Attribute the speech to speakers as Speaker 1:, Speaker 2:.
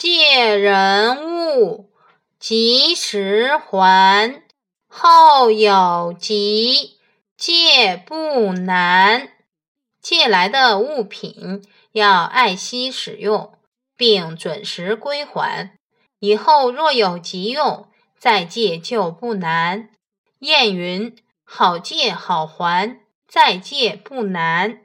Speaker 1: 借人物，及时还。后有急，借不难。借来的物品要爱惜使用，并准时归还。以后若有急用，再借就不难。谚云：好借好还，再借不难。